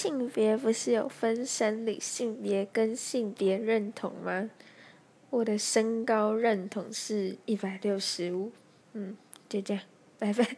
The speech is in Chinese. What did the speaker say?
性别不是有分生理性别跟性别认同吗？我的身高认同是一百六十五。嗯就这样拜拜。